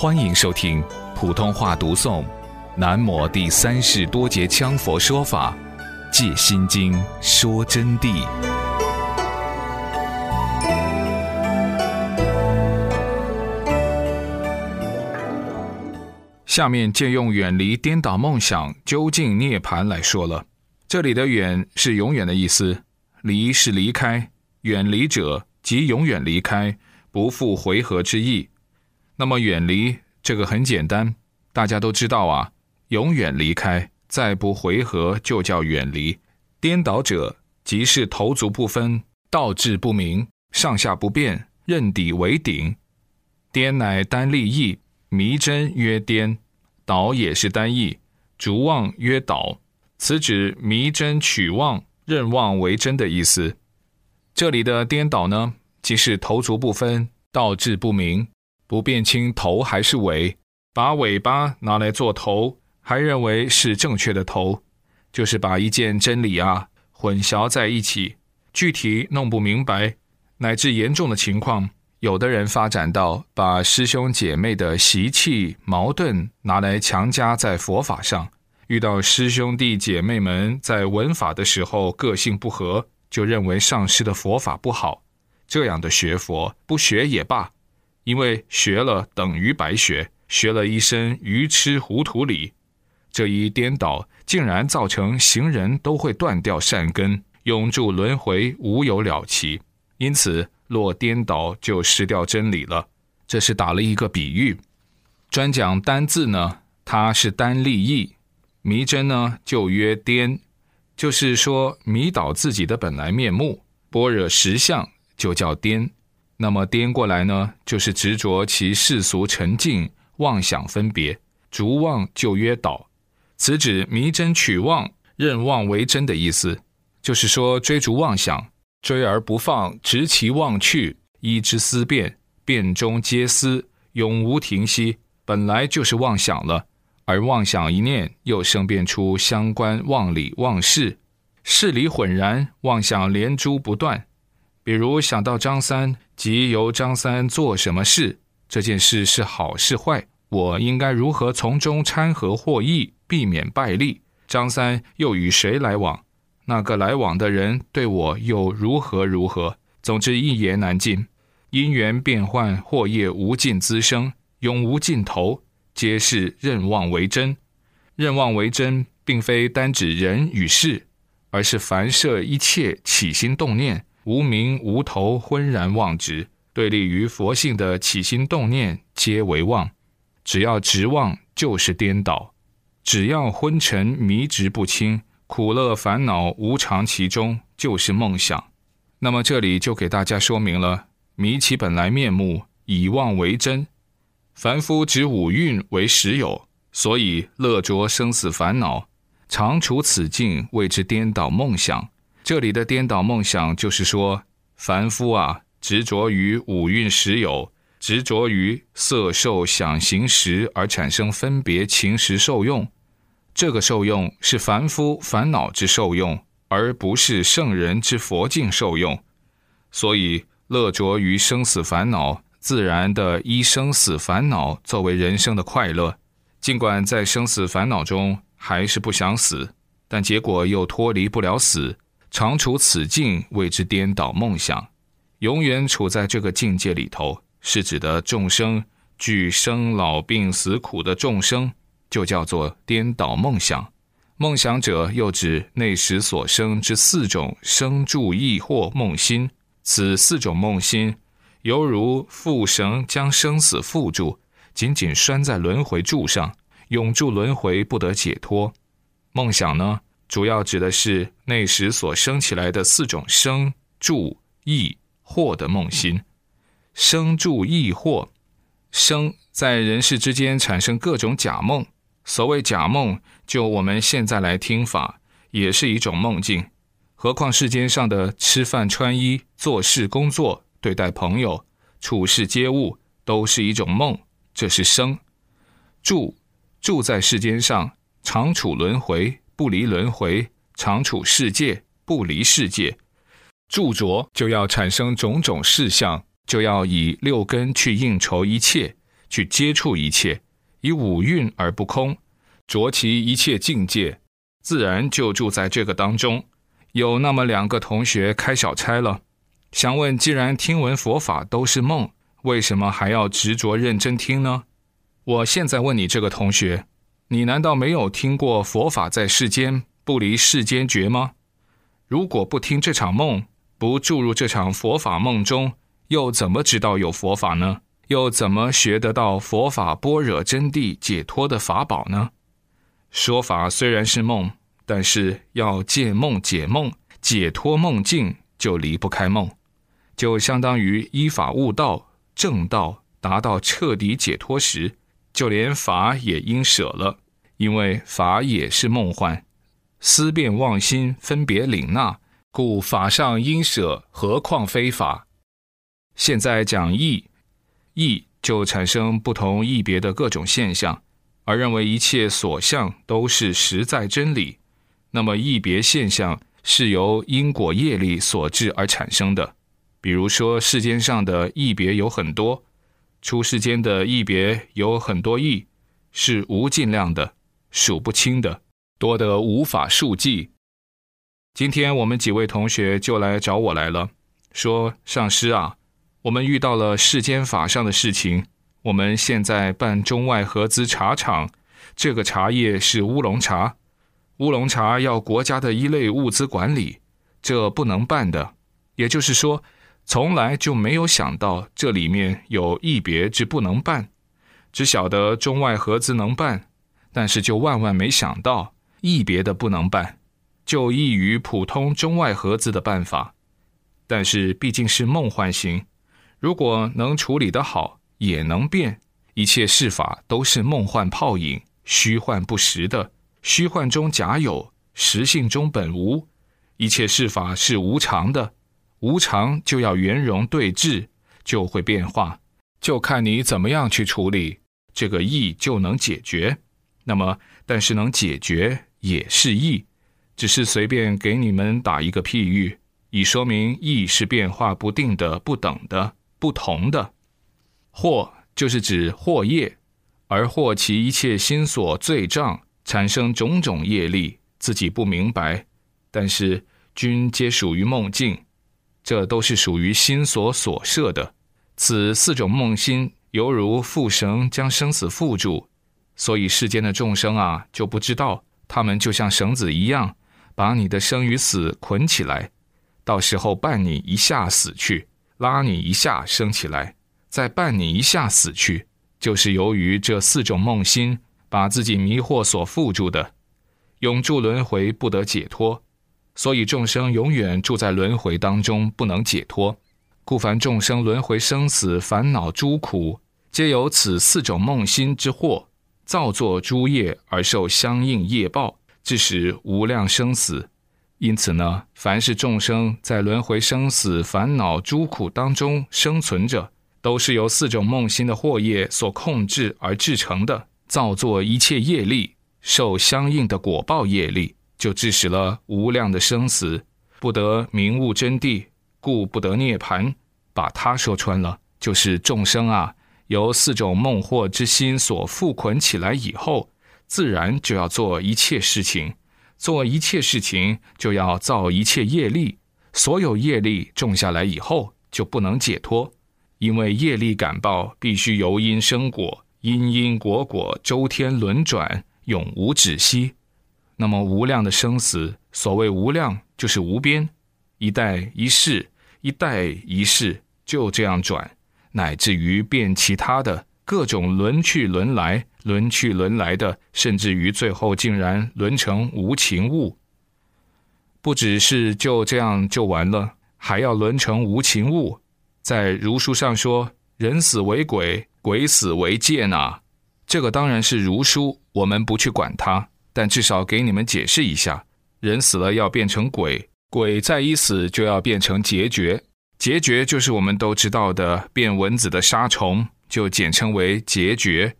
欢迎收听普通话读诵《南摩第三世多杰羌佛说法·借心经说真谛》。下面借用远离颠倒梦想、究竟涅盘来说了。这里的“远”是永远的意思，“离”是离开，远离者即永远离开，不复回合之意。那么远离这个很简单，大家都知道啊，永远离开，再不回合就叫远离。颠倒者即是头足不分，道志不明，上下不变，任底为顶。颠乃单立意，迷真曰颠；倒也是单义，逐妄曰倒。此指迷真取妄，任妄为真的意思。这里的颠倒呢，即是头足不分，道志不明。不辨清头还是尾，把尾巴拿来做头，还认为是正确的头，就是把一件真理啊混淆在一起，具体弄不明白，乃至严重的情况，有的人发展到把师兄姐妹的习气矛盾拿来强加在佛法上，遇到师兄弟姐妹们在闻法的时候个性不合，就认为上师的佛法不好，这样的学佛不学也罢。因为学了等于白学，学了一身愚痴糊涂理，这一颠倒竟然造成行人都会断掉善根，永住轮回，无有了期。因此，若颠倒就失掉真理了。这是打了一个比喻。专讲单字呢，它是单立义；迷真呢，就曰颠，就是说迷倒自己的本来面目，般若实相就叫颠。那么颠过来呢，就是执着其世俗沉静，妄想分别，逐妄就约倒。此指迷真取妄，认妄为真的意思。就是说追逐妄想，追而不放，执其妄去，依之思辨，辨中皆思，永无停息。本来就是妄想了，而妄想一念，又生变出相关妄理妄事，事理混然，妄想连珠不断。比如想到张三，即由张三做什么事，这件事是好是坏，我应该如何从中掺和获益，避免败利？张三又与谁来往？那个来往的人对我又如何如何？总之一言难尽，因缘变幻，祸业无尽滋生，永无尽头，皆是任妄为真。任妄为真，并非单指人与事，而是凡涉一切起心动念。无名无头，浑然妄执，对立于佛性的起心动念，皆为妄。只要执妄，就是颠倒；只要昏沉迷执不清，苦乐烦恼无常其中，就是梦想。那么这里就给大家说明了：迷其本来面目，以妄为真。凡夫执五蕴为实有，所以乐着生死烦恼，常处此境，谓之颠倒梦想。这里的颠倒梦想，就是说，凡夫啊，执着于五蕴实有，执着于色受想行识而产生分别情识受用，这个受用是凡夫烦恼之受用，而不是圣人之佛境受用。所以乐着于生死烦恼，自然的依生死烦恼作为人生的快乐。尽管在生死烦恼中还是不想死，但结果又脱离不了死。常处此境，谓之颠倒梦想。永远处在这个境界里头，是指的众生具生老病死苦的众生，就叫做颠倒梦想。梦想者，又指内时所生之四种生住意惑梦心。此四种梦心，犹如缚绳将生死缚住，紧紧拴在轮回柱上，永住轮回，不得解脱。梦想呢？主要指的是那时所生起来的四种生、住、意、惑的梦心。生、住、意、惑，生在人世之间产生各种假梦。所谓假梦，就我们现在来听法，也是一种梦境。何况世间上的吃饭、穿衣、做事、工作、对待朋友、处事接物，都是一种梦。这是生。住，住在世间上，常处轮回。不离轮回，常处世界；不离世界，著着就要产生种种事相，就要以六根去应酬一切，去接触一切，以五蕴而不空，着其一切境界，自然就住在这个当中。有那么两个同学开小差了，想问：既然听闻佛法都是梦，为什么还要执着认真听呢？我现在问你这个同学，你难道没有听过佛法在世间不离世间觉吗？如果不听这场梦，不注入这场佛法梦中，又怎么知道有佛法呢？又怎么学得到佛法般若真谛解脱的法宝呢？说法虽然是梦。但是要借梦解梦，解脱梦境就离不开梦，就相当于依法悟道、正道，达到彻底解脱时，就连法也应舍了，因为法也是梦幻，思辨妄心分别领纳，故法上应舍，何况非法？现在讲义，义就产生不同异别的各种现象，而认为一切所相都是实在真理。那么异别现象是由因果业力所致而产生的，比如说世间上的异别有很多，出世间的异别有很多异，是无尽量的，数不清的，多得无法数计。今天我们几位同学就来找我来了，说上师啊，我们遇到了世间法上的事情，我们现在办中外合资茶厂，这个茶叶是乌龙茶。乌龙茶要国家的一类物资管理，这不能办的。也就是说，从来就没有想到这里面有一别之不能办，只晓得中外合资能办，但是就万万没想到一别的不能办，就异于普通中外合资的办法。但是毕竟是梦幻型，如果能处理得好，也能变。一切事法都是梦幻泡影，虚幻不实的。虚幻中假有，实性中本无，一切事法是无常的，无常就要圆融对峙，就会变化，就看你怎么样去处理，这个意就能解决。那么，但是能解决也是意，只是随便给你们打一个譬喻，以说明意是变化不定的、不等的、不同的。惑就是指惑业，而惑其一切心所罪障。产生种种业力，自己不明白，但是均皆属于梦境，这都是属于心所所设的。此四种梦心，犹如缚绳将生死缚住，所以世间的众生啊，就不知道他们就像绳子一样，把你的生与死捆起来，到时候绊你一下死去，拉你一下升起来，再绊你一下死去，就是由于这四种梦心。把自己迷惑所缚住的，永住轮回不得解脱，所以众生永远住在轮回当中不能解脱。故凡众生轮回生死烦恼诸苦，皆有此四种梦心之祸，造作诸业而受相应业报，致使无量生死。因此呢，凡是众生在轮回生死烦恼诸苦当中生存着，都是由四种梦心的祸业所控制而制成的。造作一切业力，受相应的果报业力，就致使了无量的生死，不得明悟真谛，故不得涅盘。把它说穿了，就是众生啊，由四种梦惑之心所缚捆起来以后，自然就要做一切事情，做一切事情就要造一切业力，所有业力种下来以后，就不能解脱，因为业力感报必须由因生果。因因果果，周天轮转，永无止息。那么无量的生死，所谓无量，就是无边，一代一世，一代一世，就这样转，乃至于变其他的各种轮去轮来，轮去轮来的，甚至于最后竟然轮成无情物。不只是就这样就完了，还要轮成无情物。在儒书上说，人死为鬼。鬼死为贱呐，这个当然是儒书，我们不去管它，但至少给你们解释一下：人死了要变成鬼，鬼再一死就要变成孑孓，孑孓就是我们都知道的变蚊子的杀虫，就简称为孑孓。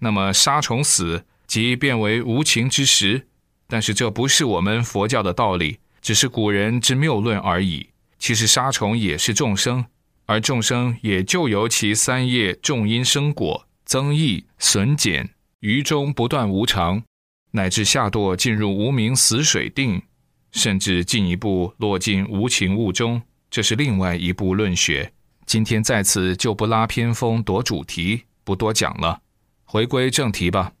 那么杀虫死即变为无情之时，但是这不是我们佛教的道理，只是古人之谬论而已。其实杀虫也是众生。而众生也就由其三业重因生果，增益、损减，于中不断无常，乃至下堕进入无名死水定，甚至进一步落进无情物中，这是另外一部论学。今天在此就不拉偏锋夺主题，不多讲了，回归正题吧。